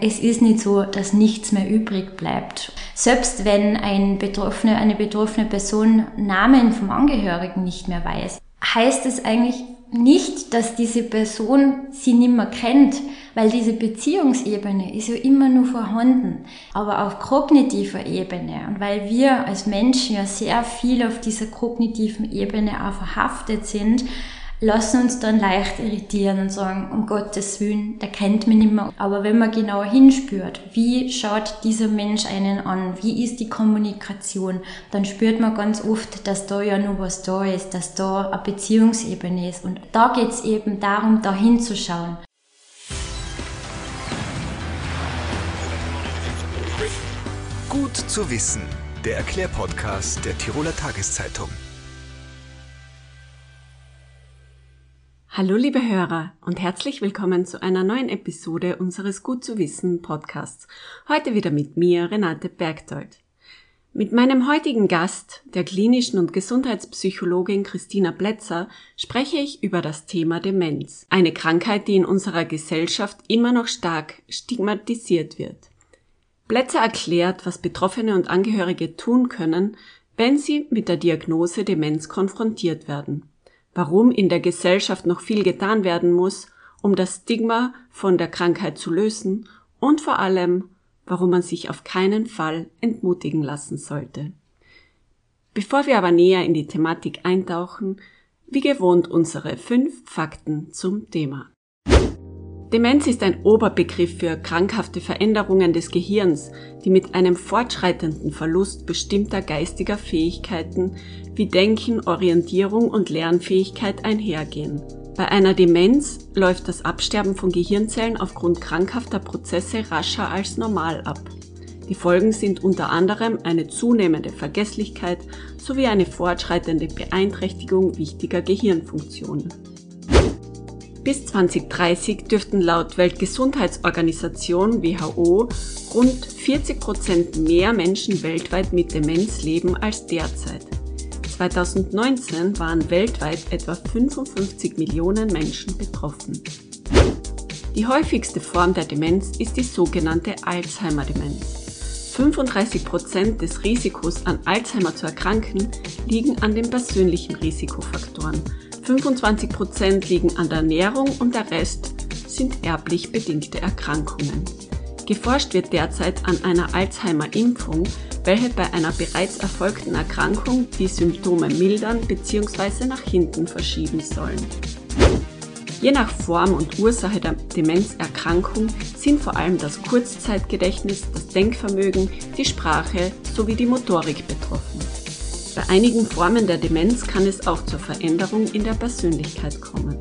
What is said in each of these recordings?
Es ist nicht so, dass nichts mehr übrig bleibt. Selbst wenn ein Betroffene, eine betroffene Person Namen vom Angehörigen nicht mehr weiß, heißt es eigentlich nicht, dass diese Person sie nicht mehr kennt, weil diese Beziehungsebene ist ja immer nur vorhanden, aber auf kognitiver Ebene und weil wir als Menschen ja sehr viel auf dieser kognitiven Ebene auch verhaftet sind, lassen uns dann leicht irritieren und sagen, um Gottes Willen, der kennt mich nicht mehr. Aber wenn man genauer hinspürt, wie schaut dieser Mensch einen an, wie ist die Kommunikation, dann spürt man ganz oft, dass da ja nur was da ist, dass da eine Beziehungsebene ist. Und da geht's eben darum, da hinzuschauen. Gut zu wissen, der Erklärpodcast der Tiroler Tageszeitung. Hallo liebe Hörer und herzlich willkommen zu einer neuen Episode unseres Gut zu wissen Podcasts. Heute wieder mit mir, Renate Bergdold. Mit meinem heutigen Gast, der klinischen und Gesundheitspsychologin Christina Plätzer, spreche ich über das Thema Demenz. Eine Krankheit, die in unserer Gesellschaft immer noch stark stigmatisiert wird. Plätzer erklärt, was Betroffene und Angehörige tun können, wenn sie mit der Diagnose Demenz konfrontiert werden warum in der Gesellschaft noch viel getan werden muss, um das Stigma von der Krankheit zu lösen und vor allem, warum man sich auf keinen Fall entmutigen lassen sollte. Bevor wir aber näher in die Thematik eintauchen, wie gewohnt unsere fünf Fakten zum Thema. Demenz ist ein Oberbegriff für krankhafte Veränderungen des Gehirns, die mit einem fortschreitenden Verlust bestimmter geistiger Fähigkeiten wie Denken, Orientierung und Lernfähigkeit einhergehen. Bei einer Demenz läuft das Absterben von Gehirnzellen aufgrund krankhafter Prozesse rascher als normal ab. Die Folgen sind unter anderem eine zunehmende Vergesslichkeit sowie eine fortschreitende Beeinträchtigung wichtiger Gehirnfunktionen. Bis 2030 dürften laut Weltgesundheitsorganisation WHO rund 40 Prozent mehr Menschen weltweit mit Demenz leben als derzeit. 2019 waren weltweit etwa 55 Millionen Menschen betroffen. Die häufigste Form der Demenz ist die sogenannte Alzheimer-Demenz. 35 Prozent des Risikos an Alzheimer zu erkranken liegen an den persönlichen Risikofaktoren 25 Prozent liegen an der Ernährung und der Rest sind erblich bedingte Erkrankungen. Geforscht wird derzeit an einer Alzheimer-Impfung, welche bei einer bereits erfolgten Erkrankung die Symptome mildern bzw. nach hinten verschieben sollen. Je nach Form und Ursache der Demenzerkrankung sind vor allem das Kurzzeitgedächtnis, das Denkvermögen, die Sprache sowie die Motorik betroffen. Bei einigen Formen der Demenz kann es auch zur Veränderung in der Persönlichkeit kommen.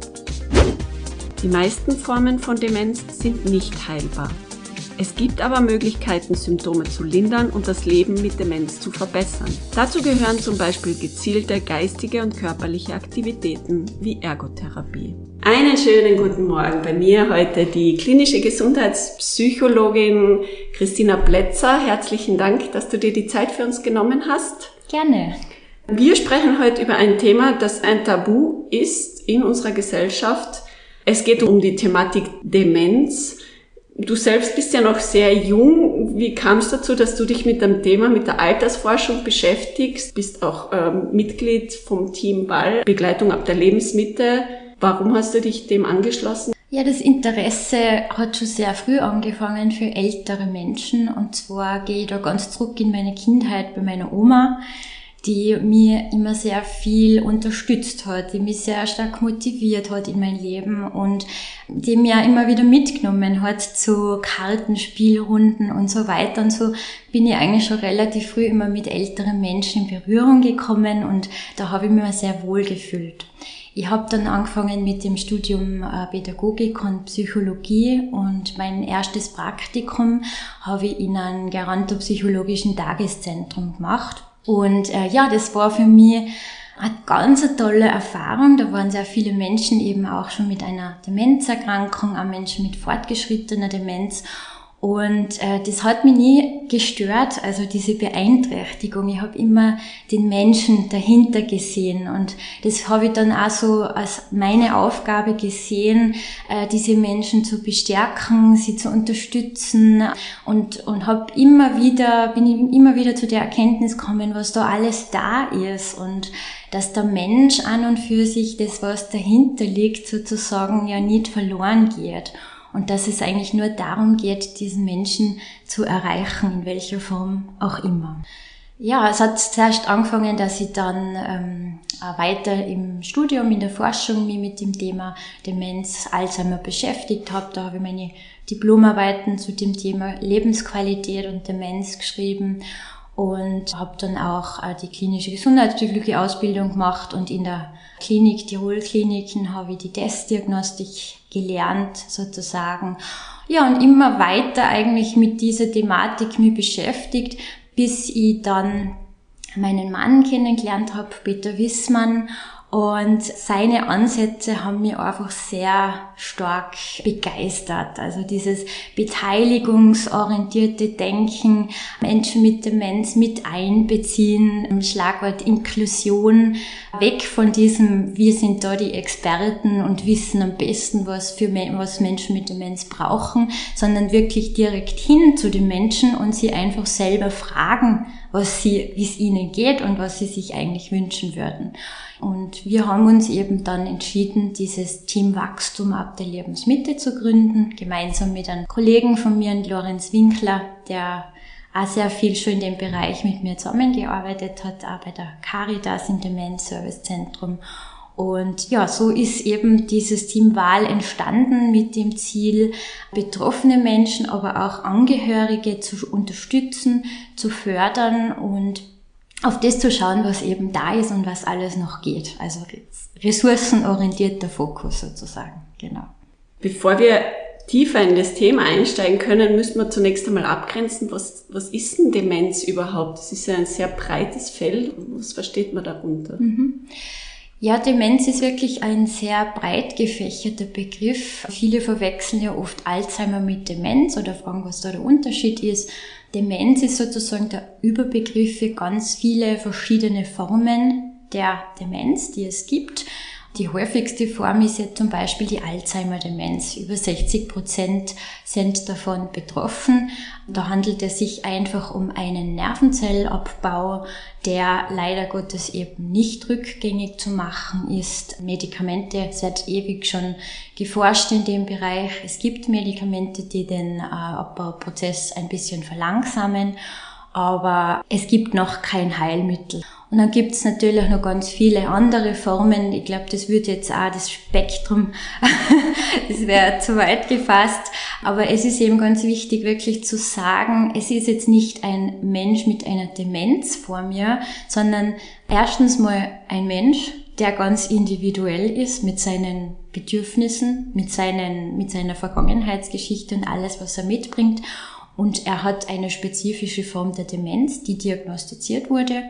Die meisten Formen von Demenz sind nicht heilbar. Es gibt aber Möglichkeiten, Symptome zu lindern und das Leben mit Demenz zu verbessern. Dazu gehören zum Beispiel gezielte geistige und körperliche Aktivitäten wie Ergotherapie. Einen schönen guten Morgen bei mir heute die klinische Gesundheitspsychologin Christina Plätzer. Herzlichen Dank, dass du dir die Zeit für uns genommen hast. Gerne. Wir sprechen heute über ein Thema, das ein Tabu ist in unserer Gesellschaft. Es geht um die Thematik Demenz. Du selbst bist ja noch sehr jung. Wie kam es dazu, dass du dich mit dem Thema, mit der Altersforschung beschäftigst? Bist auch ähm, Mitglied vom Team Ball, Begleitung ab der Lebensmitte. Warum hast du dich dem angeschlossen? Ja, das Interesse hat schon sehr früh angefangen für ältere Menschen. Und zwar gehe ich da ganz zurück in meine Kindheit bei meiner Oma, die mir immer sehr viel unterstützt hat, die mich sehr stark motiviert hat in mein Leben und die mir immer wieder mitgenommen hat zu Kartenspielrunden und so weiter. Und so bin ich eigentlich schon relativ früh immer mit älteren Menschen in Berührung gekommen und da habe ich mich sehr wohl gefühlt. Ich habe dann angefangen mit dem Studium äh, Pädagogik und Psychologie und mein erstes Praktikum habe ich in einem gerontopsychologischen Tageszentrum gemacht. Und äh, ja, das war für mich eine ganz tolle Erfahrung. Da waren sehr viele Menschen eben auch schon mit einer Demenzerkrankung, auch Menschen mit fortgeschrittener Demenz. Und äh, das hat mich nie gestört, also diese Beeinträchtigung. Ich habe immer den Menschen dahinter gesehen. Und das habe ich dann auch so als meine Aufgabe gesehen, äh, diese Menschen zu bestärken, sie zu unterstützen. Und und habe immer wieder bin immer wieder zu der Erkenntnis gekommen, was da alles da ist. Und dass der Mensch an und für sich das, was dahinter liegt, sozusagen ja nicht verloren geht und dass es eigentlich nur darum geht, diesen Menschen zu erreichen, in welcher Form auch immer. Ja, es hat zuerst angefangen, dass ich dann ähm, weiter im Studium, in der Forschung mich mit dem Thema Demenz, Alzheimer beschäftigt habe. Da habe ich meine Diplomarbeiten zu dem Thema Lebensqualität und Demenz geschrieben und habe dann auch äh, die klinische gesundheitspsychologie Ausbildung gemacht und in der Klinik, Tirol Kliniken, habe ich die Testdiagnostik gelernt sozusagen. Ja, und immer weiter eigentlich mit dieser Thematik mich beschäftigt, bis ich dann meinen Mann kennengelernt habe, Peter Wissmann, und seine Ansätze haben mich einfach sehr stark begeistert. Also dieses beteiligungsorientierte Denken, Menschen mit Demenz mit einbeziehen, Schlagwort Inklusion, weg von diesem, wir sind da die Experten und wissen am besten, was für was Menschen mit Demenz brauchen, sondern wirklich direkt hin zu den Menschen und sie einfach selber fragen, was sie, wie es ihnen geht und was sie sich eigentlich wünschen würden. Und wir haben uns eben dann entschieden, dieses Team Wachstum ab der Lebensmitte zu gründen, gemeinsam mit einem Kollegen von mir, Lorenz Winkler, der auch sehr viel schon in dem Bereich mit mir zusammengearbeitet hat, auch bei der Caritas im Demenz Service Zentrum. Und ja, so ist eben dieses Team Wahl entstanden mit dem Ziel, betroffene Menschen, aber auch Angehörige zu unterstützen, zu fördern und auf das zu schauen, was eben da ist und was alles noch geht. Also ressourcenorientierter Fokus sozusagen, genau. Bevor wir tiefer in das Thema einsteigen können, müssen wir zunächst einmal abgrenzen, was, was ist denn Demenz überhaupt? Das ist ja ein sehr breites Feld. Was versteht man darunter? Mhm. Ja, Demenz ist wirklich ein sehr breit gefächerter Begriff. Viele verwechseln ja oft Alzheimer mit Demenz oder fragen, was da der Unterschied ist. Demenz ist sozusagen der Überbegriff für ganz viele verschiedene Formen der Demenz, die es gibt. Die häufigste Form ist jetzt zum Beispiel die Alzheimer-Demenz. Über 60 Prozent sind davon betroffen. Da handelt es sich einfach um einen Nervenzellabbau, der leider Gottes eben nicht rückgängig zu machen ist. Medikamente, seit ewig schon geforscht in dem Bereich. Es gibt Medikamente, die den äh, Abbauprozess ein bisschen verlangsamen, aber es gibt noch kein Heilmittel. Und dann gibt's natürlich noch ganz viele andere Formen. Ich glaube, das würde jetzt auch das Spektrum, das wäre zu weit gefasst. Aber es ist eben ganz wichtig, wirklich zu sagen, es ist jetzt nicht ein Mensch mit einer Demenz vor mir, sondern erstens mal ein Mensch, der ganz individuell ist mit seinen Bedürfnissen, mit, seinen, mit seiner Vergangenheitsgeschichte und alles, was er mitbringt. Und er hat eine spezifische Form der Demenz, die diagnostiziert wurde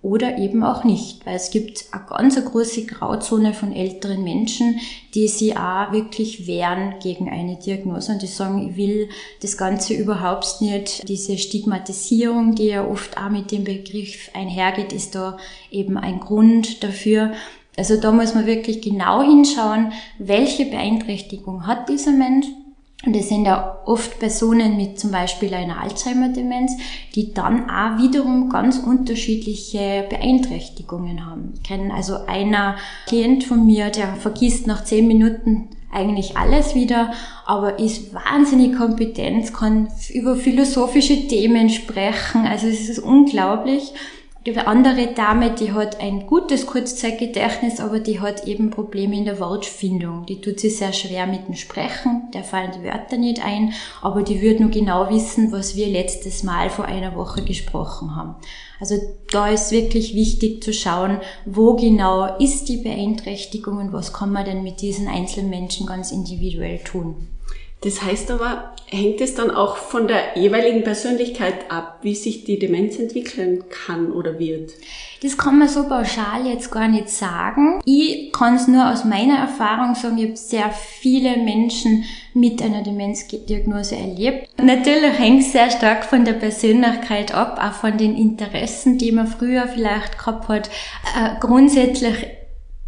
oder eben auch nicht, weil es gibt eine ganz große Grauzone von älteren Menschen, die sie auch wirklich wehren gegen eine Diagnose und die sagen, ich will das Ganze überhaupt nicht. Diese Stigmatisierung, die ja oft auch mit dem Begriff einhergeht, ist da eben ein Grund dafür. Also da muss man wirklich genau hinschauen, welche Beeinträchtigung hat dieser Mensch und es sind ja oft Personen mit zum Beispiel einer Alzheimer-Demenz, die dann auch wiederum ganz unterschiedliche Beeinträchtigungen haben. Ich kenne also einer Klient von mir, der vergisst nach zehn Minuten eigentlich alles wieder, aber ist wahnsinnig kompetent, kann über philosophische Themen sprechen. Also es ist unglaublich. Die andere Dame, die hat ein gutes Kurzzeitgedächtnis, aber die hat eben Probleme in der Wortfindung. Die tut sich sehr schwer mit dem Sprechen, der fallen die Wörter nicht ein, aber die wird nur genau wissen, was wir letztes Mal vor einer Woche gesprochen haben. Also da ist wirklich wichtig zu schauen, wo genau ist die Beeinträchtigung und was kann man denn mit diesen einzelnen Menschen ganz individuell tun. Das heißt aber, hängt es dann auch von der jeweiligen Persönlichkeit ab, wie sich die Demenz entwickeln kann oder wird? Das kann man so pauschal jetzt gar nicht sagen. Ich kann es nur aus meiner Erfahrung sagen, ich habe sehr viele Menschen mit einer Demenzdiagnose erlebt. Natürlich hängt es sehr stark von der Persönlichkeit ab, auch von den Interessen, die man früher vielleicht gehabt hat. Äh, grundsätzlich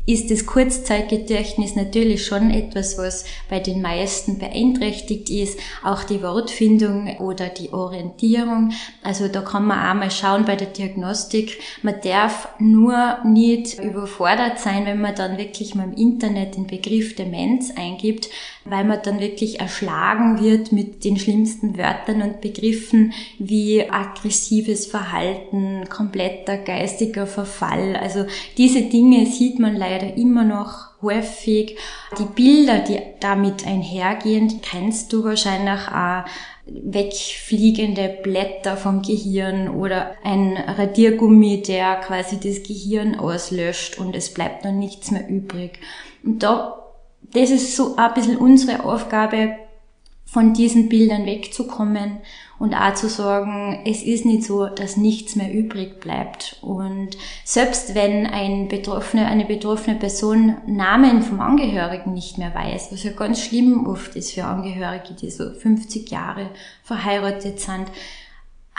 ist das Kurzzeitgedächtnis natürlich schon etwas, was bei den meisten beeinträchtigt ist. Auch die Wortfindung oder die Orientierung. Also da kann man auch mal schauen bei der Diagnostik. Man darf nur nicht überfordert sein, wenn man dann wirklich mal im Internet den Begriff Demenz eingibt, weil man dann wirklich erschlagen wird mit den schlimmsten Wörtern und Begriffen wie aggressives Verhalten, kompletter geistiger Verfall. Also diese Dinge sieht man leider immer noch häufig. Die Bilder, die damit einhergehen, kennst du wahrscheinlich auch wegfliegende Blätter vom Gehirn oder ein Radiergummi, der quasi das Gehirn auslöscht und es bleibt dann nichts mehr übrig. Und da das ist so ein bisschen unsere Aufgabe, von diesen Bildern wegzukommen und auch zu sagen, es ist nicht so, dass nichts mehr übrig bleibt. Und selbst wenn ein Betroffene, eine betroffene Person Namen vom Angehörigen nicht mehr weiß, was ja ganz schlimm oft ist für Angehörige, die so 50 Jahre verheiratet sind,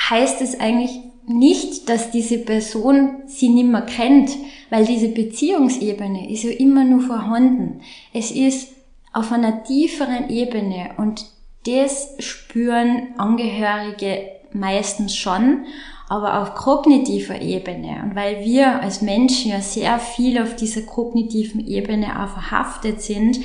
heißt es eigentlich nicht, dass diese Person sie nimmer kennt, weil diese Beziehungsebene ist ja immer nur vorhanden. Es ist auf einer tieferen Ebene und das spüren Angehörige meistens schon, aber auf kognitiver Ebene. Und weil wir als Menschen ja sehr viel auf dieser kognitiven Ebene auch verhaftet sind,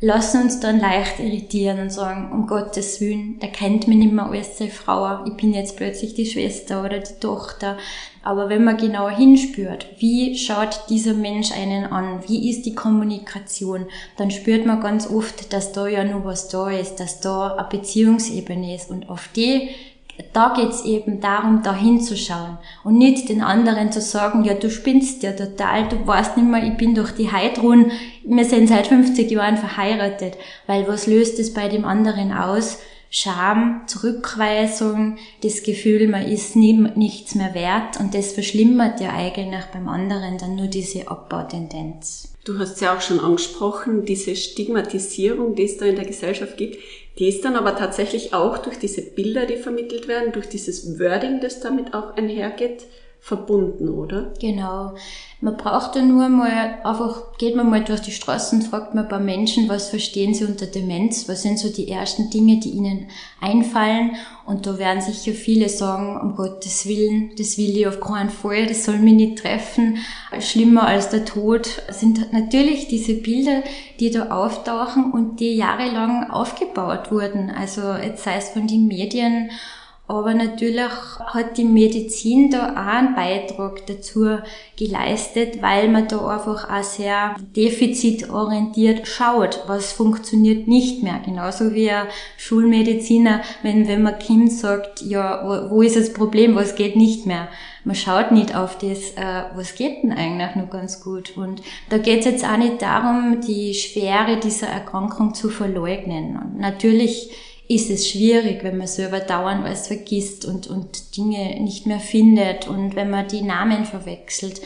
lassen uns dann leicht irritieren und sagen, um Gottes Willen, der kennt mich nicht mehr als seine Frau, ich bin jetzt plötzlich die Schwester oder die Tochter. Aber wenn man genauer hinspürt, wie schaut dieser Mensch einen an, wie ist die Kommunikation, dann spürt man ganz oft, dass da ja nur was da ist, dass da eine Beziehungsebene ist. Und auf die da geht's eben darum, da hinzuschauen und nicht den anderen zu sagen, ja, du spinnst ja total, du weißt nicht mehr, ich bin durch die Heidrun, wir sind seit 50 Jahren verheiratet, weil was löst es bei dem anderen aus? Scham, Zurückweisung, das Gefühl, man ist nie, nichts mehr wert und das verschlimmert ja eigentlich beim anderen dann nur diese Abbautendenz. Du hast ja auch schon angesprochen, diese Stigmatisierung, die es da in der Gesellschaft gibt, die ist dann aber tatsächlich auch durch diese Bilder, die vermittelt werden, durch dieses Wording, das damit auch einhergeht, verbunden, oder? Genau. Man braucht ja nur mal, einfach geht man mal durch die Straßen, fragt man ein paar Menschen, was verstehen sie unter Demenz, was sind so die ersten Dinge, die ihnen einfallen. Und da werden sicher viele sagen, um Gottes Willen, das will ich auf keinen Fall, das soll mich nicht treffen. Schlimmer als der Tod sind natürlich diese Bilder, die da auftauchen und die jahrelang aufgebaut wurden. Also jetzt sei es von den Medien aber natürlich hat die Medizin da auch einen Beitrag dazu geleistet, weil man da einfach auch sehr defizitorientiert schaut, was funktioniert nicht mehr. Genauso wie ein Schulmediziner, wenn, wenn man Kind sagt, ja, wo, wo ist das Problem, was geht nicht mehr? Man schaut nicht auf das, äh, was geht denn eigentlich noch ganz gut. Und da geht es jetzt auch nicht darum, die Schwere dieser Erkrankung zu verleugnen. Und natürlich ist es schwierig, wenn man selber dauernd alles vergisst und, und Dinge nicht mehr findet und wenn man die Namen verwechselt.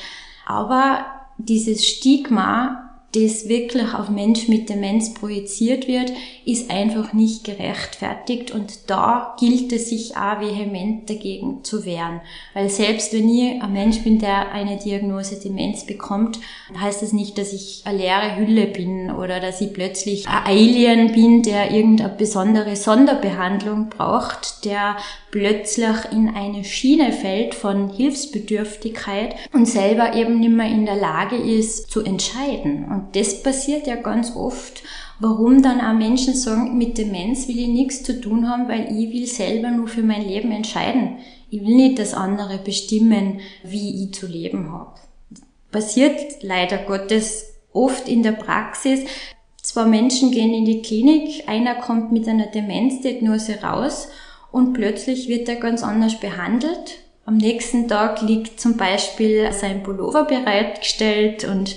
Aber dieses Stigma das wirklich auf Menschen mit Demenz projiziert wird, ist einfach nicht gerechtfertigt und da gilt es sich auch vehement dagegen zu wehren. Weil selbst wenn ich ein Mensch bin, der eine Diagnose Demenz bekommt, heißt das nicht, dass ich eine leere Hülle bin oder dass ich plötzlich ein Alien bin, der irgendeine besondere Sonderbehandlung braucht, der plötzlich in eine Schiene fällt von Hilfsbedürftigkeit und selber eben nicht mehr in der Lage ist zu entscheiden. Und das passiert ja ganz oft, warum dann auch Menschen sagen, mit Demenz will ich nichts zu tun haben, weil ich will selber nur für mein Leben entscheiden. Ich will nicht, dass andere bestimmen, wie ich zu leben habe. Passiert leider Gottes oft in der Praxis. Zwei Menschen gehen in die Klinik, einer kommt mit einer Demenzdiagnose raus und plötzlich wird er ganz anders behandelt am nächsten Tag liegt zum Beispiel sein Pullover bereitgestellt und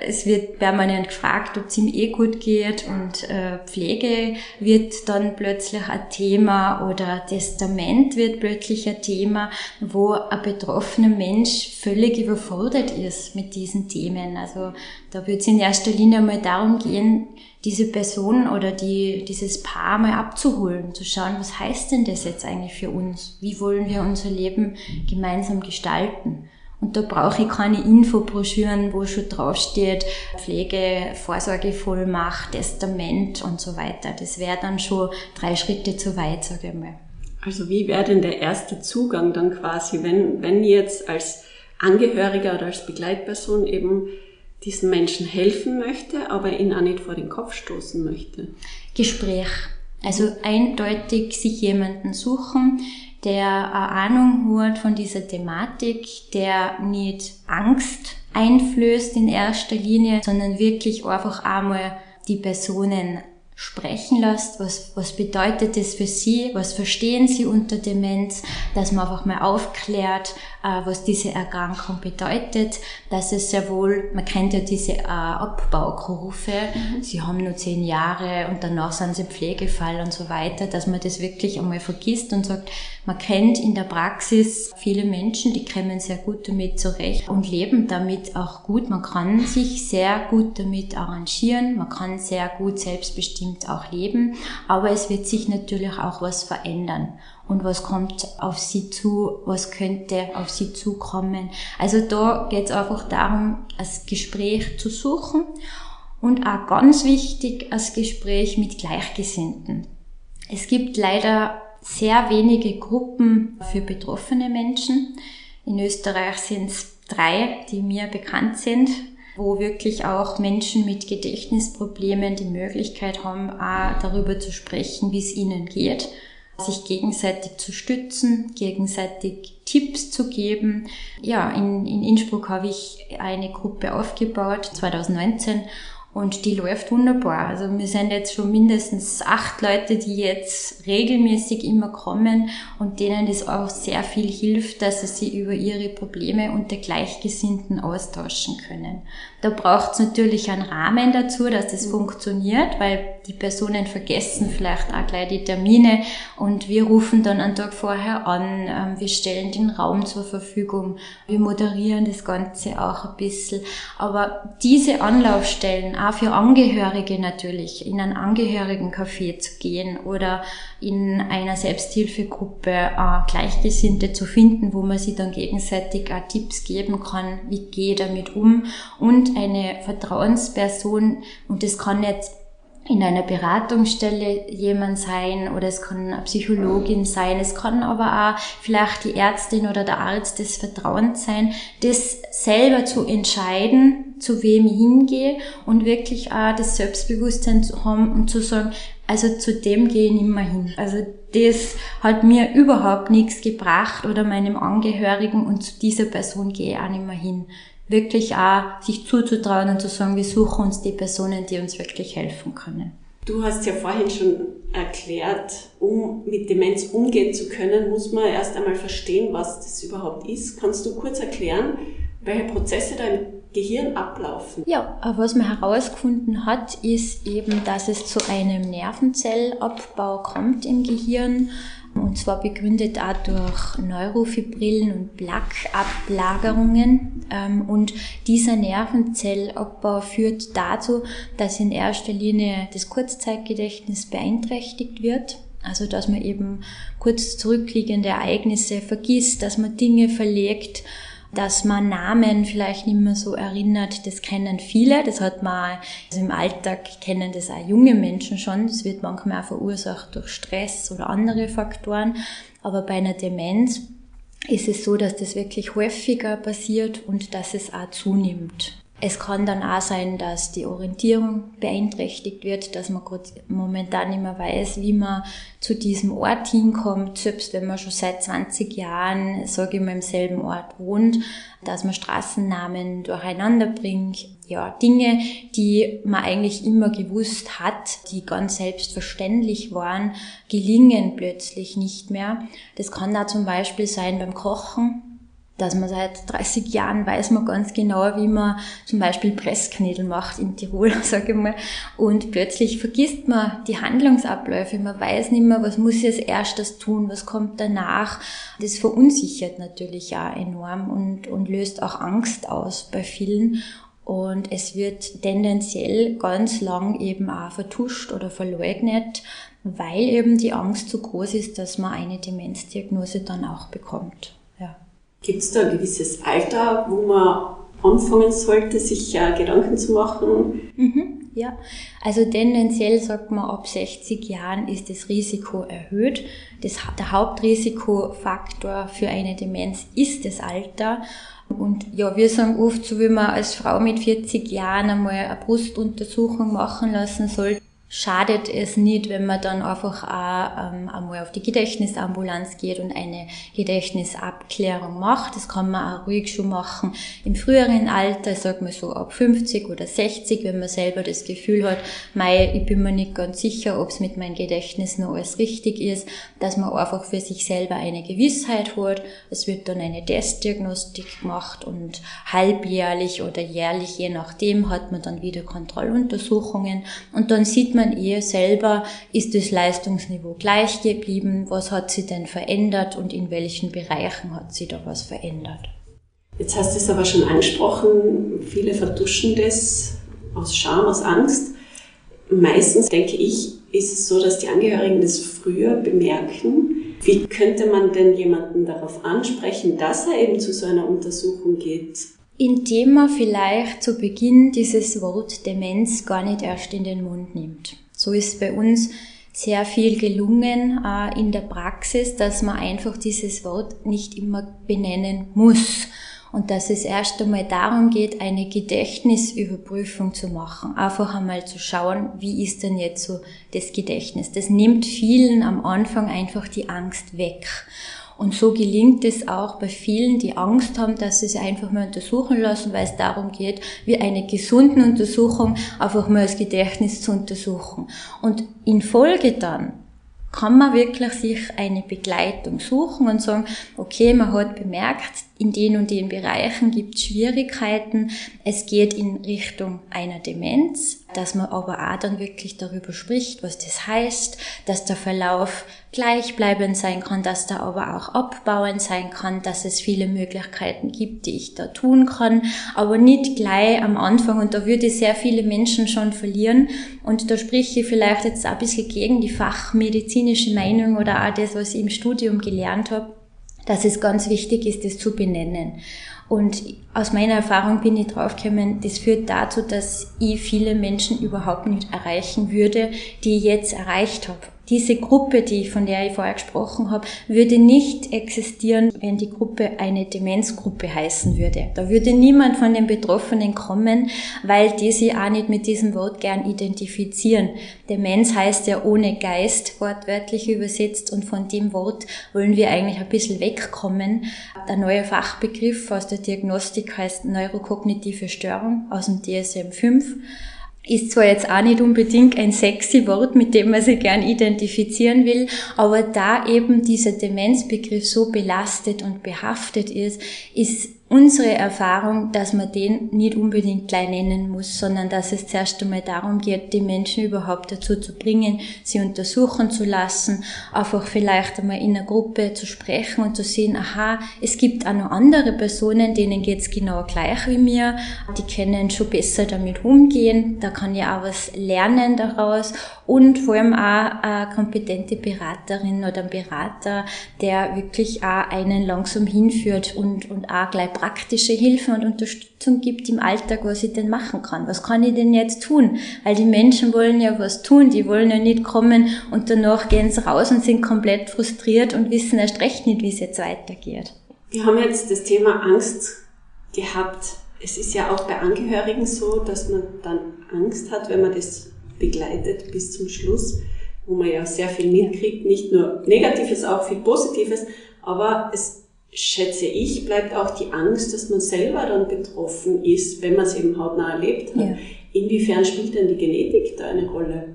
es wird permanent gefragt, ob es ihm eh gut geht und äh, Pflege wird dann plötzlich ein Thema oder Testament wird plötzlich ein Thema, wo ein betroffener Mensch völlig überfordert ist mit diesen Themen. Also da wird es in erster Linie mal darum gehen, diese Person oder die, dieses Paar mal abzuholen, zu schauen, was heißt denn das jetzt eigentlich für uns? Wie wollen wir unser Leben gemeinsam gestalten? Und da brauche ich keine Infobroschüren, wo schon draufsteht, Pflege, Vorsorgevollmacht, Testament und so weiter. Das wäre dann schon drei Schritte zu weit, sage ich mal. Also wie wäre denn der erste Zugang dann quasi, wenn, wenn jetzt als Angehöriger oder als Begleitperson eben diesen Menschen helfen möchte, aber ihn auch nicht vor den Kopf stoßen möchte? Gespräch. Also eindeutig sich jemanden suchen, der eine Ahnung hat von dieser Thematik, der nicht Angst einflößt in erster Linie, sondern wirklich einfach einmal die Personen sprechen lässt, was, was bedeutet das für sie, was verstehen sie unter Demenz, dass man einfach mal aufklärt, äh, was diese Erkrankung bedeutet, dass es sehr wohl, man kennt ja diese äh, Abbaurufe, mhm. sie haben nur zehn Jahre und danach sind sie Pflegefall und so weiter, dass man das wirklich einmal vergisst und sagt, man kennt in der Praxis viele Menschen, die kommen sehr gut damit zurecht und leben damit auch gut. Man kann sich sehr gut damit arrangieren, man kann sehr gut selbstbestimmt auch leben, aber es wird sich natürlich auch was verändern und was kommt auf sie zu, was könnte auf sie zukommen. Also da geht es einfach darum, das Gespräch zu suchen und auch ganz wichtig, das Gespräch mit Gleichgesinnten. Es gibt leider sehr wenige Gruppen für betroffene Menschen. In Österreich sind es drei, die mir bekannt sind, wo wirklich auch Menschen mit Gedächtnisproblemen die Möglichkeit haben, auch darüber zu sprechen, wie es ihnen geht sich gegenseitig zu stützen, gegenseitig Tipps zu geben. Ja, in, in Innsbruck habe ich eine Gruppe aufgebaut, 2019, und die läuft wunderbar. Also wir sind jetzt schon mindestens acht Leute, die jetzt regelmäßig immer kommen und denen das auch sehr viel hilft, dass sie sich über ihre Probleme unter Gleichgesinnten austauschen können. Da braucht es natürlich einen Rahmen dazu, dass das funktioniert, weil die Personen vergessen vielleicht auch gleich die Termine. Und wir rufen dann einen Tag vorher an, ähm, wir stellen den Raum zur Verfügung, wir moderieren das Ganze auch ein bisschen. Aber diese Anlaufstellen, auch für Angehörige natürlich, in ein Angehörigencafé zu gehen oder in einer Selbsthilfegruppe äh, Gleichgesinnte zu finden, wo man sich dann gegenseitig auch Tipps geben kann, wie gehe damit um. Und eine Vertrauensperson und das kann jetzt in einer Beratungsstelle jemand sein oder es kann eine Psychologin sein, es kann aber auch vielleicht die Ärztin oder der Arzt des Vertrauens sein, das selber zu entscheiden, zu wem ich hingehe und wirklich auch das Selbstbewusstsein zu haben und zu sagen, also zu dem gehe ich nicht mehr hin. Also das hat mir überhaupt nichts gebracht oder meinem Angehörigen und zu dieser Person gehe ich auch nicht mehr hin wirklich auch sich zuzutrauen und zu sagen, wir suchen uns die Personen, die uns wirklich helfen können. Du hast ja vorhin schon erklärt, um mit Demenz umgehen zu können, muss man erst einmal verstehen, was das überhaupt ist. Kannst du kurz erklären, welche Prozesse da Gehirn ablaufen? Ja, was man herausgefunden hat, ist eben, dass es zu einem Nervenzellabbau kommt im Gehirn und zwar begründet auch durch Neurofibrillen und Plaqueablagerungen. Ähm, und dieser Nervenzellabbau führt dazu, dass in erster Linie das Kurzzeitgedächtnis beeinträchtigt wird. Also, dass man eben kurz zurückliegende Ereignisse vergisst, dass man Dinge verlegt, dass man Namen vielleicht nicht mehr so erinnert, das kennen viele, das hat man, also im Alltag kennen das auch junge Menschen schon, das wird manchmal auch verursacht durch Stress oder andere Faktoren, aber bei einer Demenz ist es so, dass das wirklich häufiger passiert und dass es auch zunimmt. Es kann dann auch sein, dass die Orientierung beeinträchtigt wird, dass man momentan nicht mehr weiß, wie man zu diesem Ort hinkommt, selbst wenn man schon seit 20 Jahren, sage ich mal, im selben Ort wohnt, dass man Straßennamen durcheinander bringt. Ja, Dinge, die man eigentlich immer gewusst hat, die ganz selbstverständlich waren, gelingen plötzlich nicht mehr. Das kann da zum Beispiel sein beim Kochen dass man seit 30 Jahren weiß man ganz genau, wie man zum Beispiel Pressknädel macht in Tirol, sage ich mal. Und plötzlich vergisst man die Handlungsabläufe. Man weiß nicht mehr, was muss ich als erstes tun, was kommt danach. Das verunsichert natürlich auch enorm und, und löst auch Angst aus bei vielen. Und es wird tendenziell ganz lang eben auch vertuscht oder verleugnet, weil eben die Angst so groß ist, dass man eine Demenzdiagnose dann auch bekommt. Gibt es da ein gewisses Alter, wo man anfangen sollte, sich äh, Gedanken zu machen? Mhm, ja, also tendenziell sagt man, ab 60 Jahren ist das Risiko erhöht. Das, der Hauptrisikofaktor für eine Demenz ist das Alter. Und ja, wir sagen oft, so wie man als Frau mit 40 Jahren einmal eine Brustuntersuchung machen lassen sollte, schadet es nicht, wenn man dann einfach auch ähm, einmal auf die Gedächtnisambulanz geht und eine Gedächtnisabklärung macht. Das kann man auch ruhig schon machen im früheren Alter, sag mal so ab 50 oder 60, wenn man selber das Gefühl hat, mei, ich bin mir nicht ganz sicher, ob es mit meinem Gedächtnis noch alles richtig ist, dass man einfach für sich selber eine Gewissheit hat. Es wird dann eine Testdiagnostik gemacht und halbjährlich oder jährlich, je nachdem, hat man dann wieder Kontrolluntersuchungen und dann sieht man man eher selber, ist das Leistungsniveau gleich geblieben, was hat sie denn verändert und in welchen Bereichen hat sie da was verändert. Jetzt hast du es aber schon angesprochen, viele vertuschen das aus Scham, aus Angst. Meistens denke ich, ist es so, dass die Angehörigen das früher bemerken. Wie könnte man denn jemanden darauf ansprechen, dass er eben zu so einer Untersuchung geht? Indem man vielleicht zu Beginn dieses Wort Demenz gar nicht erst in den Mund nimmt. So ist bei uns sehr viel gelungen äh, in der Praxis, dass man einfach dieses Wort nicht immer benennen muss und dass es erst einmal darum geht, eine Gedächtnisüberprüfung zu machen. Einfach einmal zu schauen, wie ist denn jetzt so das Gedächtnis. Das nimmt vielen am Anfang einfach die Angst weg. Und so gelingt es auch bei vielen, die Angst haben, dass sie sich einfach mal untersuchen lassen, weil es darum geht, wie eine gesunden Untersuchung einfach mal das Gedächtnis zu untersuchen. Und in Folge dann kann man wirklich sich eine Begleitung suchen und sagen, okay, man hat bemerkt, in den und den Bereichen gibt es Schwierigkeiten. Es geht in Richtung einer Demenz, dass man aber auch dann wirklich darüber spricht, was das heißt, dass der Verlauf gleichbleibend sein kann, dass da aber auch abbauend sein kann, dass es viele Möglichkeiten gibt, die ich da tun kann, aber nicht gleich am Anfang. Und da würde ich sehr viele Menschen schon verlieren. Und da spreche ich vielleicht jetzt ein bisschen gegen die fachmedizinische Meinung oder auch das, was ich im Studium gelernt habe dass es ganz wichtig ist, das zu benennen. Und aus meiner Erfahrung bin ich draufgekommen, das führt dazu, dass ich viele Menschen überhaupt nicht erreichen würde, die ich jetzt erreicht habe diese Gruppe, die, von der ich vorher gesprochen habe, würde nicht existieren, wenn die Gruppe eine Demenzgruppe heißen würde. Da würde niemand von den Betroffenen kommen, weil die sich auch nicht mit diesem Wort gern identifizieren. Demenz heißt ja ohne Geist, wortwörtlich übersetzt, und von dem Wort wollen wir eigentlich ein bisschen wegkommen. Der neue Fachbegriff aus der Diagnostik heißt neurokognitive Störung aus dem DSM 5 ist zwar jetzt auch nicht unbedingt ein sexy Wort, mit dem man sich gern identifizieren will, aber da eben dieser Demenzbegriff so belastet und behaftet ist, ist unsere Erfahrung, dass man den nicht unbedingt gleich nennen muss, sondern dass es zuerst einmal darum geht, die Menschen überhaupt dazu zu bringen, sie untersuchen zu lassen, einfach vielleicht einmal in einer Gruppe zu sprechen und zu sehen, aha, es gibt auch noch andere Personen, denen geht's genau gleich wie mir, die können schon besser damit umgehen, da kann ich auch was lernen daraus. Und vor allem auch eine kompetente Beraterin oder ein Berater, der wirklich auch einen langsam hinführt und, und auch gleich praktische Hilfe und Unterstützung gibt im Alltag, was ich denn machen kann. Was kann ich denn jetzt tun? Weil die Menschen wollen ja was tun, die wollen ja nicht kommen und danach gehen sie raus und sind komplett frustriert und wissen erst recht nicht, wie es jetzt weitergeht. Wir haben jetzt das Thema Angst gehabt. Es ist ja auch bei Angehörigen so, dass man dann Angst hat, wenn man das begleitet bis zum Schluss, wo man ja sehr viel mitkriegt, nicht nur Negatives, auch viel Positives, aber es schätze ich, bleibt auch die Angst, dass man selber dann betroffen ist, wenn man es eben hautnah erlebt hat. Ja. Inwiefern spielt denn die Genetik da eine Rolle?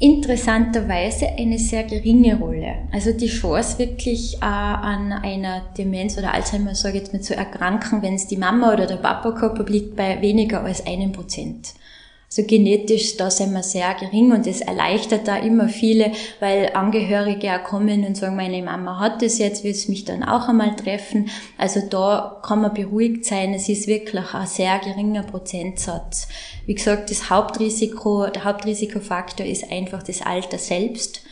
interessanterweise eine sehr geringe Rolle. Also die Chance wirklich äh, an einer Demenz oder Alzheimer, sage ich jetzt mal, zu erkranken, wenn es die Mama oder der Papa hat, liegt bei weniger als einem Prozent. Also genetisch, da sind wir sehr gering und es erleichtert da immer viele, weil Angehörige auch kommen und sagen, meine Mama hat das jetzt, will es mich dann auch einmal treffen. Also da kann man beruhigt sein, es ist wirklich ein sehr geringer Prozentsatz. Wie gesagt, das Hauptrisiko, der Hauptrisikofaktor ist einfach das Alter selbst.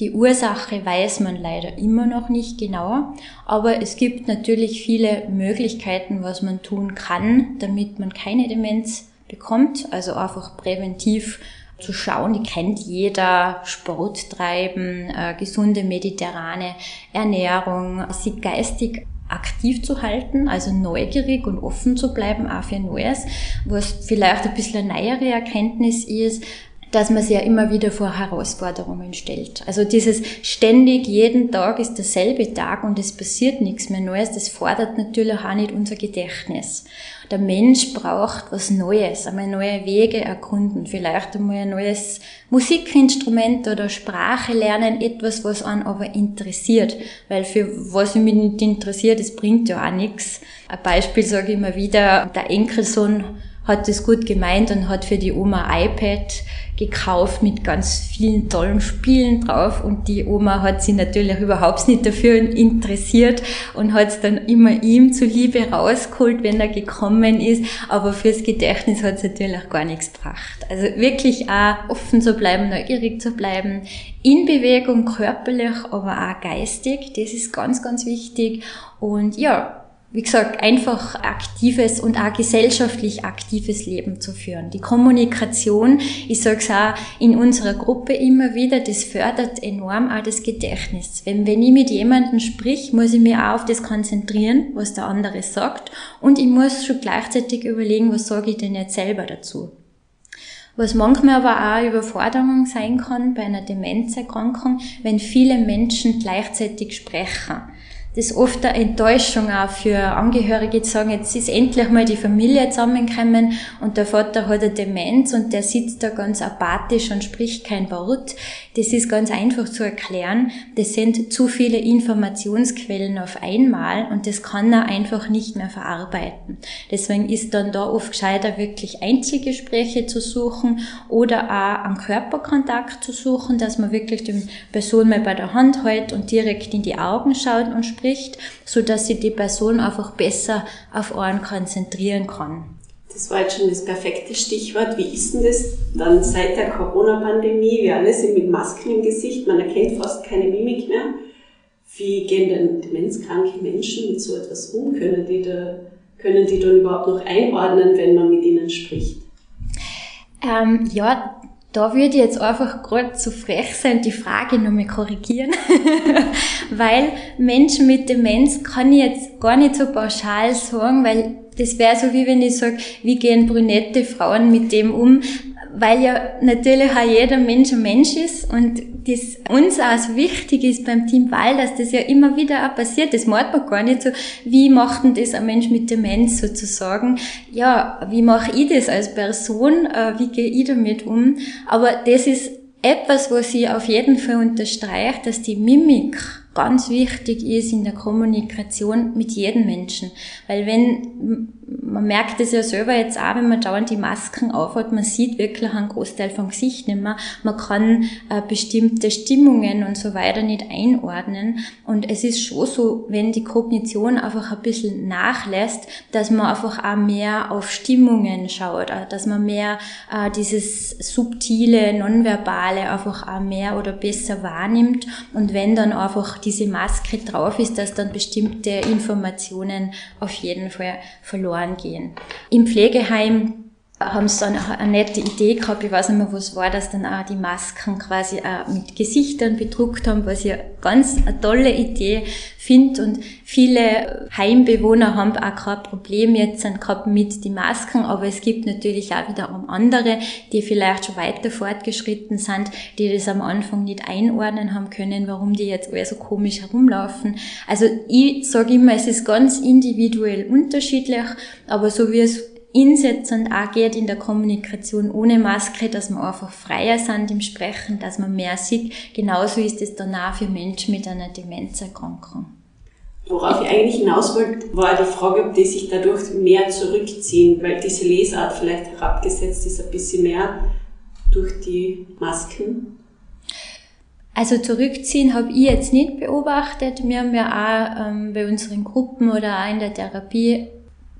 Die Ursache weiß man leider immer noch nicht genau, aber es gibt natürlich viele Möglichkeiten, was man tun kann, damit man keine Demenz bekommt. Also einfach präventiv zu schauen, die kennt jeder, Sport treiben, äh, gesunde mediterrane Ernährung, sie geistig aktiv zu halten, also neugierig und offen zu bleiben, auch für Neues, was vielleicht ein bisschen eine neuere Erkenntnis ist, dass man sich ja immer wieder vor Herausforderungen stellt. Also dieses ständig, jeden Tag ist derselbe Tag und es passiert nichts mehr Neues, das fordert natürlich auch nicht unser Gedächtnis. Der Mensch braucht was Neues, einmal neue Wege erkunden, vielleicht einmal ein neues Musikinstrument oder Sprache lernen, etwas, was einen aber interessiert. Weil für was mich nicht interessiert, das bringt ja auch nichts. Ein Beispiel sage ich immer wieder, der Enkelsohn hat das gut gemeint und hat für die Oma iPad gekauft mit ganz vielen tollen Spielen drauf. Und die Oma hat sich natürlich überhaupt nicht dafür interessiert und hat es dann immer ihm zuliebe rausgeholt, wenn er gekommen ist, aber fürs Gedächtnis hat es natürlich gar nichts gebracht. Also wirklich auch offen zu bleiben, neugierig zu bleiben, in Bewegung körperlich, aber auch geistig, das ist ganz, ganz wichtig. Und ja, wie gesagt, einfach aktives und auch gesellschaftlich aktives Leben zu führen. Die Kommunikation, ich sage es auch in unserer Gruppe immer wieder, das fördert enorm auch das Gedächtnis. Wenn, wenn ich mit jemandem sprich, muss ich mich auch auf das konzentrieren, was der andere sagt und ich muss schon gleichzeitig überlegen, was sage ich denn jetzt selber dazu. Was manchmal aber auch Überforderung sein kann bei einer Demenzerkrankung, wenn viele Menschen gleichzeitig sprechen das oft eine Enttäuschung auch für Angehörige zu sagen, jetzt ist endlich mal die Familie zusammengekommen und der Vater hat eine Demenz und der sitzt da ganz apathisch und spricht kein Wort. Das ist ganz einfach zu erklären. Das sind zu viele Informationsquellen auf einmal und das kann er einfach nicht mehr verarbeiten. Deswegen ist dann da oft gescheiter, wirklich Einzelgespräche zu suchen oder auch einen Körperkontakt zu suchen, dass man wirklich die Person mal bei der Hand hält und direkt in die Augen schaut und spricht spricht, so dass sich die Person einfach besser auf einen konzentrieren kann. Das war jetzt schon das perfekte Stichwort. Wie ist denn das dann seit der Corona-Pandemie? Wir alle sind mit Masken im Gesicht, man erkennt fast keine Mimik mehr. Wie gehen denn demenzkranke Menschen mit so etwas um? Können die, da, können die dann überhaupt noch einordnen, wenn man mit ihnen spricht? Ähm, ja, da würde ich jetzt einfach gerade zu frech sein, die Frage nochmal korrigieren, weil Menschen mit Demenz kann ich jetzt gar nicht so pauschal sagen, weil das wäre so wie wenn ich sage, wie gehen brünette Frauen mit dem um, weil ja natürlich auch jeder Mensch ein Mensch ist und das uns auch so wichtig ist beim Team Wahl, dass das ja immer wieder auch passiert. Das macht man gar nicht so. Wie macht denn das ein Mensch mit Demenz sozusagen? Ja, wie mache ich das als Person? Äh, wie gehe ich damit um? Aber das ist etwas, was ich auf jeden Fall unterstreicht, dass die Mimik ganz wichtig ist in der Kommunikation mit jedem Menschen. Weil wenn man merkt es ja selber jetzt auch, wenn man dauernd die Masken aufhat, man sieht wirklich einen Großteil vom Gesicht nicht mehr. Man kann äh, bestimmte Stimmungen und so weiter nicht einordnen. Und es ist schon so, wenn die Kognition einfach ein bisschen nachlässt, dass man einfach auch mehr auf Stimmungen schaut, äh, dass man mehr äh, dieses subtile, nonverbale einfach auch mehr oder besser wahrnimmt. Und wenn dann einfach diese Maske drauf ist, dass dann bestimmte Informationen auf jeden Fall verloren gehen. Im Pflegeheim haben sie dann eine nette Idee gehabt, ich weiß nicht mehr, was war, dass dann auch die Masken quasi auch mit Gesichtern bedruckt haben, was ich ganz eine tolle Idee finde und viele Heimbewohner haben auch kein Problem jetzt gehabt mit den Masken, aber es gibt natürlich auch wiederum andere, die vielleicht schon weiter fortgeschritten sind, die das am Anfang nicht einordnen haben können, warum die jetzt alle so komisch herumlaufen. Also ich sage immer, es ist ganz individuell unterschiedlich, aber so wie es insetzend auch geht in der Kommunikation ohne Maske, dass wir einfach freier sind im Sprechen, dass man mehr sieht. Genauso ist es danach für Menschen mit einer Demenzerkrankung. Worauf ich eigentlich hinaus wollte, war die Frage, ob die sich dadurch mehr zurückziehen, weil diese Lesart vielleicht herabgesetzt ist ein bisschen mehr durch die Masken. Also zurückziehen habe ich jetzt nicht beobachtet. Wir haben ja auch ähm, bei unseren Gruppen oder auch in der Therapie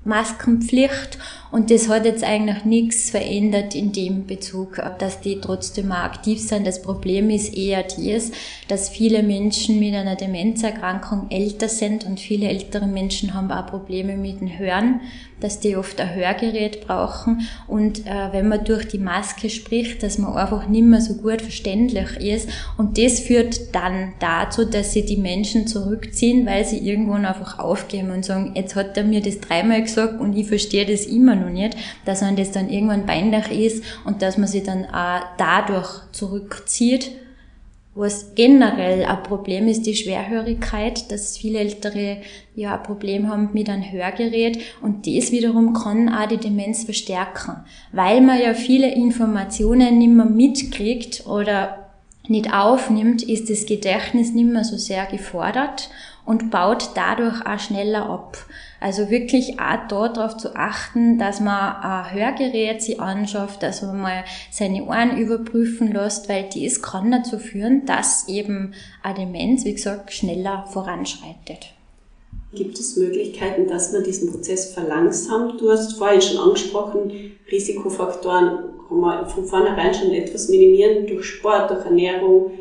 Maskenpflicht und das hat jetzt eigentlich nichts verändert in dem Bezug, dass die trotzdem aktiv sind. Das Problem ist eher dies, dass viele Menschen mit einer Demenzerkrankung älter sind und viele ältere Menschen haben auch Probleme mit dem Hören dass die oft ein Hörgerät brauchen und äh, wenn man durch die Maske spricht, dass man einfach nicht mehr so gut verständlich ist und das führt dann dazu, dass sie die Menschen zurückziehen, weil sie irgendwann einfach aufgeben und sagen, jetzt hat er mir das dreimal und ich verstehe das immer noch nicht, dass man das dann irgendwann peinlich ist und dass man sie dann auch dadurch zurückzieht was generell ein Problem ist, die Schwerhörigkeit, dass viele Ältere ja ein Problem haben mit einem Hörgerät und das wiederum kann auch die Demenz verstärken, weil man ja viele Informationen nicht mehr mitkriegt oder nicht aufnimmt, ist das Gedächtnis nicht mehr so sehr gefordert und baut dadurch auch schneller ab. Also wirklich auch darauf zu achten, dass man ein Hörgerät sich anschafft, dass man mal seine Ohren überprüfen lässt, weil dies kann dazu führen, dass eben eine Demenz, wie gesagt, schneller voranschreitet. Gibt es Möglichkeiten, dass man diesen Prozess verlangsamt? Du hast vorhin schon angesprochen, Risikofaktoren kann man von vornherein schon etwas minimieren durch Sport, durch Ernährung.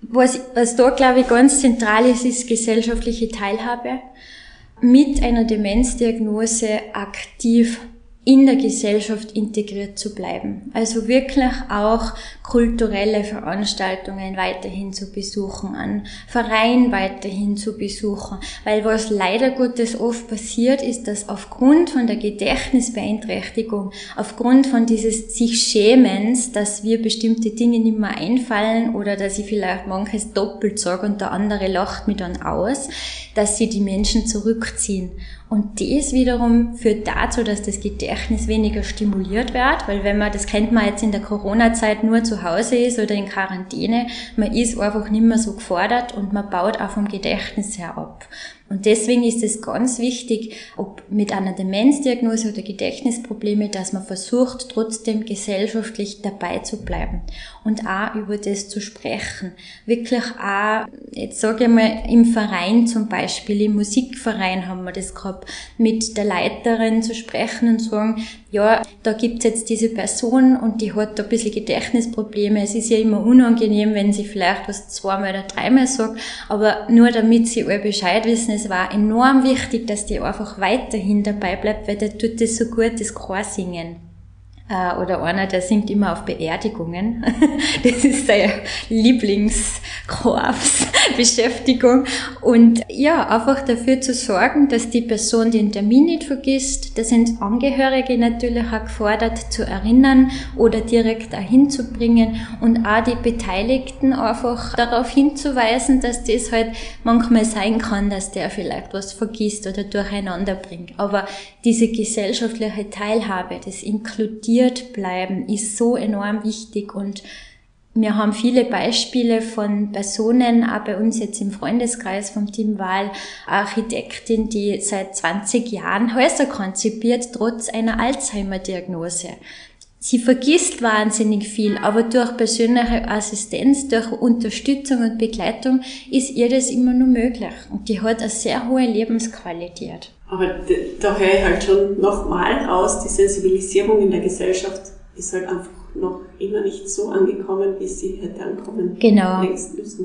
Was, was da, glaube ich, ganz zentral ist, ist gesellschaftliche Teilhabe mit einer Demenzdiagnose aktiv in der Gesellschaft integriert zu bleiben. Also wirklich auch kulturelle Veranstaltungen weiterhin zu besuchen, an Verein weiterhin zu besuchen. Weil was leider Gottes oft passiert, ist, dass aufgrund von der Gedächtnisbeeinträchtigung, aufgrund von dieses sich Schämens, dass wir bestimmte Dinge nicht mehr einfallen oder dass ich vielleicht manches doppelt sage und der andere lacht mich dann aus, dass sie die Menschen zurückziehen. Und das wiederum führt dazu, dass das Gedächtnis weniger stimuliert wird, weil wenn man, das kennt man jetzt in der Corona-Zeit nur zu Hause ist oder in Quarantäne, man ist einfach nicht mehr so gefordert und man baut auch vom Gedächtnis her ab. Und deswegen ist es ganz wichtig, ob mit einer Demenzdiagnose oder Gedächtnisprobleme, dass man versucht, trotzdem gesellschaftlich dabei zu bleiben und auch über das zu sprechen. Wirklich auch, jetzt sage ich mal, im Verein zum Beispiel, im Musikverein haben wir das gehabt, mit der Leiterin zu sprechen und sagen, ja, da gibt's jetzt diese Person und die hat da ein bisschen Gedächtnisprobleme. Es ist ja immer unangenehm, wenn sie vielleicht was zweimal oder dreimal sagt, aber nur damit sie alle Bescheid wissen, es war enorm wichtig, dass die einfach weiterhin dabei bleibt, weil der tut das so gut, das Chorsingen. Äh, oder einer, der singt immer auf Beerdigungen. Das ist seine Lieblingskorpsbeschäftigung. Und ja, einfach dafür zu sorgen, dass die Person den Termin nicht vergisst. Da sind Angehörige natürlich auch gefordert, zu erinnern oder direkt dahin zu bringen und auch die Beteiligten einfach darauf hinzuweisen, dass das halt manchmal sein kann, dass der vielleicht was vergisst oder durcheinander bringt. Aber diese gesellschaftliche Teilhabe, das inkludiert motiviert bleiben ist so enorm wichtig und wir haben viele Beispiele von Personen, auch bei uns jetzt im Freundeskreis vom Team Wahl, Architektin, die seit 20 Jahren Häuser konzipiert, trotz einer Alzheimer-Diagnose. Sie vergisst wahnsinnig viel, aber durch persönliche Assistenz, durch Unterstützung und Begleitung ist ihr das immer nur möglich. Und die hat eine sehr hohe Lebensqualität. Aber da höre ich halt schon nochmal aus, die Sensibilisierung in der Gesellschaft ist halt einfach noch immer nicht so angekommen, wie sie hätte ankommen genau,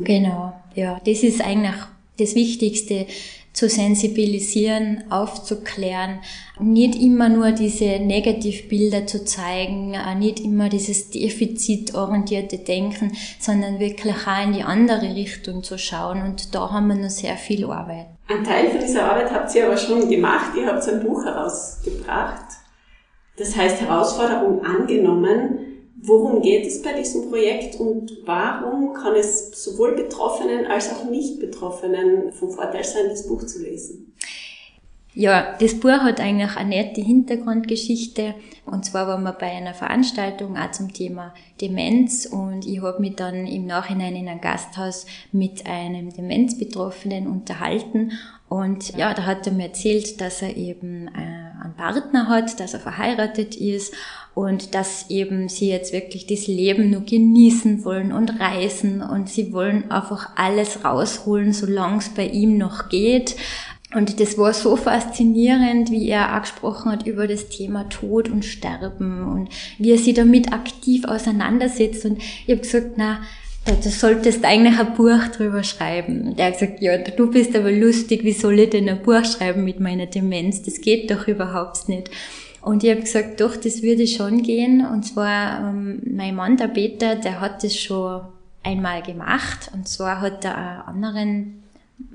Genau, ja. Das ist eigentlich das Wichtigste, zu sensibilisieren, aufzuklären, nicht immer nur diese Negativbilder zu zeigen, nicht immer dieses defizitorientierte Denken, sondern wirklich auch in die andere Richtung zu schauen. Und da haben wir noch sehr viel Arbeit. Ein Teil von dieser Arbeit habt ihr aber schon gemacht. Ihr habt ein Buch herausgebracht. Das heißt Herausforderung angenommen. Worum geht es bei diesem Projekt und warum kann es sowohl Betroffenen als auch Nicht-Betroffenen vom Vorteil sein, das Buch zu lesen? Ja, das Buch hat eigentlich eine nette Hintergrundgeschichte. Und zwar waren wir bei einer Veranstaltung auch zum Thema Demenz und ich habe mich dann im Nachhinein in einem Gasthaus mit einem Demenzbetroffenen unterhalten. Und ja, da hat er mir erzählt, dass er eben äh, einen Partner hat, dass er verheiratet ist und dass eben sie jetzt wirklich das Leben nur genießen wollen und reisen und sie wollen einfach alles rausholen, solange es bei ihm noch geht. Und das war so faszinierend, wie er auch gesprochen hat über das Thema Tod und Sterben und wie er sich damit aktiv auseinandersetzt. Und ich habe gesagt, na, da solltest eigentlich ein Buch drüber schreiben. Und er hat gesagt, ja, du bist aber lustig, wie soll ich denn ein Buch schreiben mit meiner Demenz? Das geht doch überhaupt nicht. Und ich habe gesagt, doch, das würde schon gehen. Und zwar, ähm, mein Mann, der Peter, der hat das schon einmal gemacht. Und zwar hat er einen anderen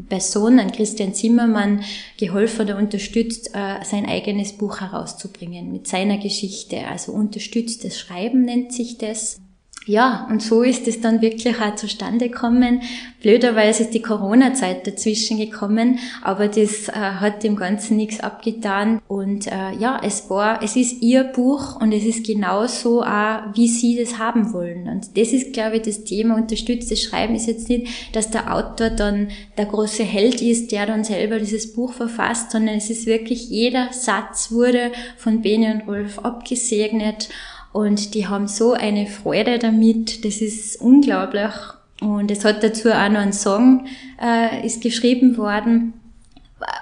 Person, an Christian Zimmermann, geholfen oder unterstützt, äh, sein eigenes Buch herauszubringen mit seiner Geschichte. Also unterstütztes Schreiben nennt sich das. Ja, und so ist es dann wirklich auch zustande gekommen. Blöderweise ist die Corona-Zeit dazwischen gekommen, aber das äh, hat dem Ganzen nichts abgetan. Und äh, ja, es war, es ist ihr Buch und es ist genauso auch, wie sie das haben wollen. Und das ist, glaube ich, das Thema. Unterstütztes Schreiben ist jetzt nicht, dass der Autor dann der große Held ist, der dann selber dieses Buch verfasst, sondern es ist wirklich jeder Satz wurde von Bene und Rolf abgesegnet. Und die haben so eine Freude damit, das ist unglaublich. Und es hat dazu auch noch ein Song, äh, ist geschrieben worden,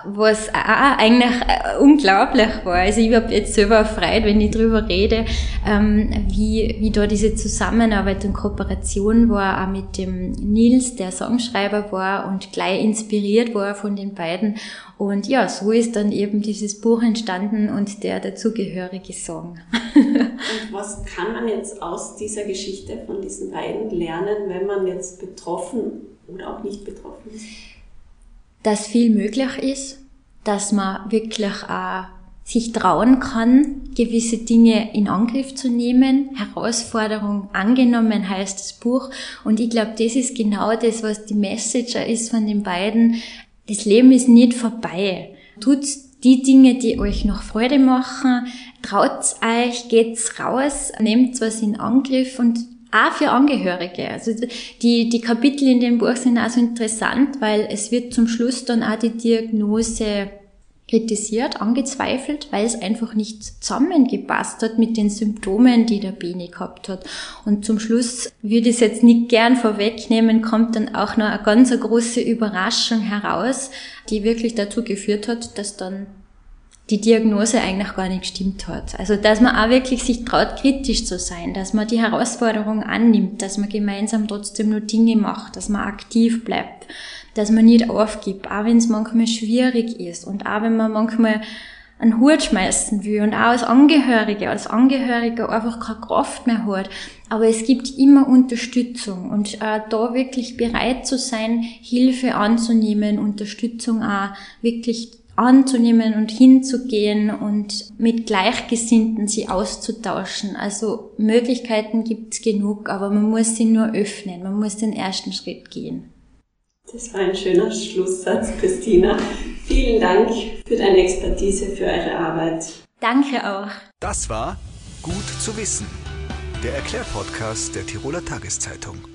was auch eigentlich äh, unglaublich war. Also ich habe jetzt selber erfreut, wenn ich drüber rede, ähm, wie, wie da diese Zusammenarbeit und Kooperation war, auch mit dem Nils, der Songschreiber war und gleich inspiriert war von den beiden. Und ja, so ist dann eben dieses Buch entstanden und der dazugehörige Song. und was kann man jetzt aus dieser Geschichte von diesen beiden lernen, wenn man jetzt betroffen oder auch nicht betroffen ist? dass viel möglich ist, dass man wirklich auch sich trauen kann, gewisse Dinge in Angriff zu nehmen. Herausforderung angenommen heißt das Buch. Und ich glaube, das ist genau das, was die Message ist von den beiden. Das Leben ist nicht vorbei. Tut die Dinge, die euch noch Freude machen. Traut's euch, geht's raus, nehmt was in Angriff und auch für Angehörige. Also die, die Kapitel in dem Buch sind also interessant, weil es wird zum Schluss dann auch die Diagnose kritisiert, angezweifelt, weil es einfach nicht zusammengepasst hat mit den Symptomen, die der Beni gehabt hat. Und zum Schluss würde ich es jetzt nicht gern vorwegnehmen, kommt dann auch noch eine ganz große Überraschung heraus, die wirklich dazu geführt hat, dass dann die Diagnose eigentlich gar nicht gestimmt hat. Also, dass man auch wirklich sich traut, kritisch zu sein, dass man die Herausforderung annimmt, dass man gemeinsam trotzdem nur Dinge macht, dass man aktiv bleibt, dass man nicht aufgibt, auch wenn es manchmal schwierig ist und auch wenn man manchmal einen Hut schmeißen will und auch als Angehörige, als Angehöriger einfach keine Kraft mehr hat. Aber es gibt immer Unterstützung und äh, da wirklich bereit zu sein, Hilfe anzunehmen, Unterstützung auch wirklich anzunehmen und hinzugehen und mit Gleichgesinnten sie auszutauschen. Also Möglichkeiten gibt's genug, aber man muss sie nur öffnen, man muss den ersten Schritt gehen. Das war ein schöner Schlusssatz, Christina. Vielen Dank für deine Expertise, für eure Arbeit. Danke auch. Das war Gut zu wissen, der Erklärpodcast der Tiroler Tageszeitung.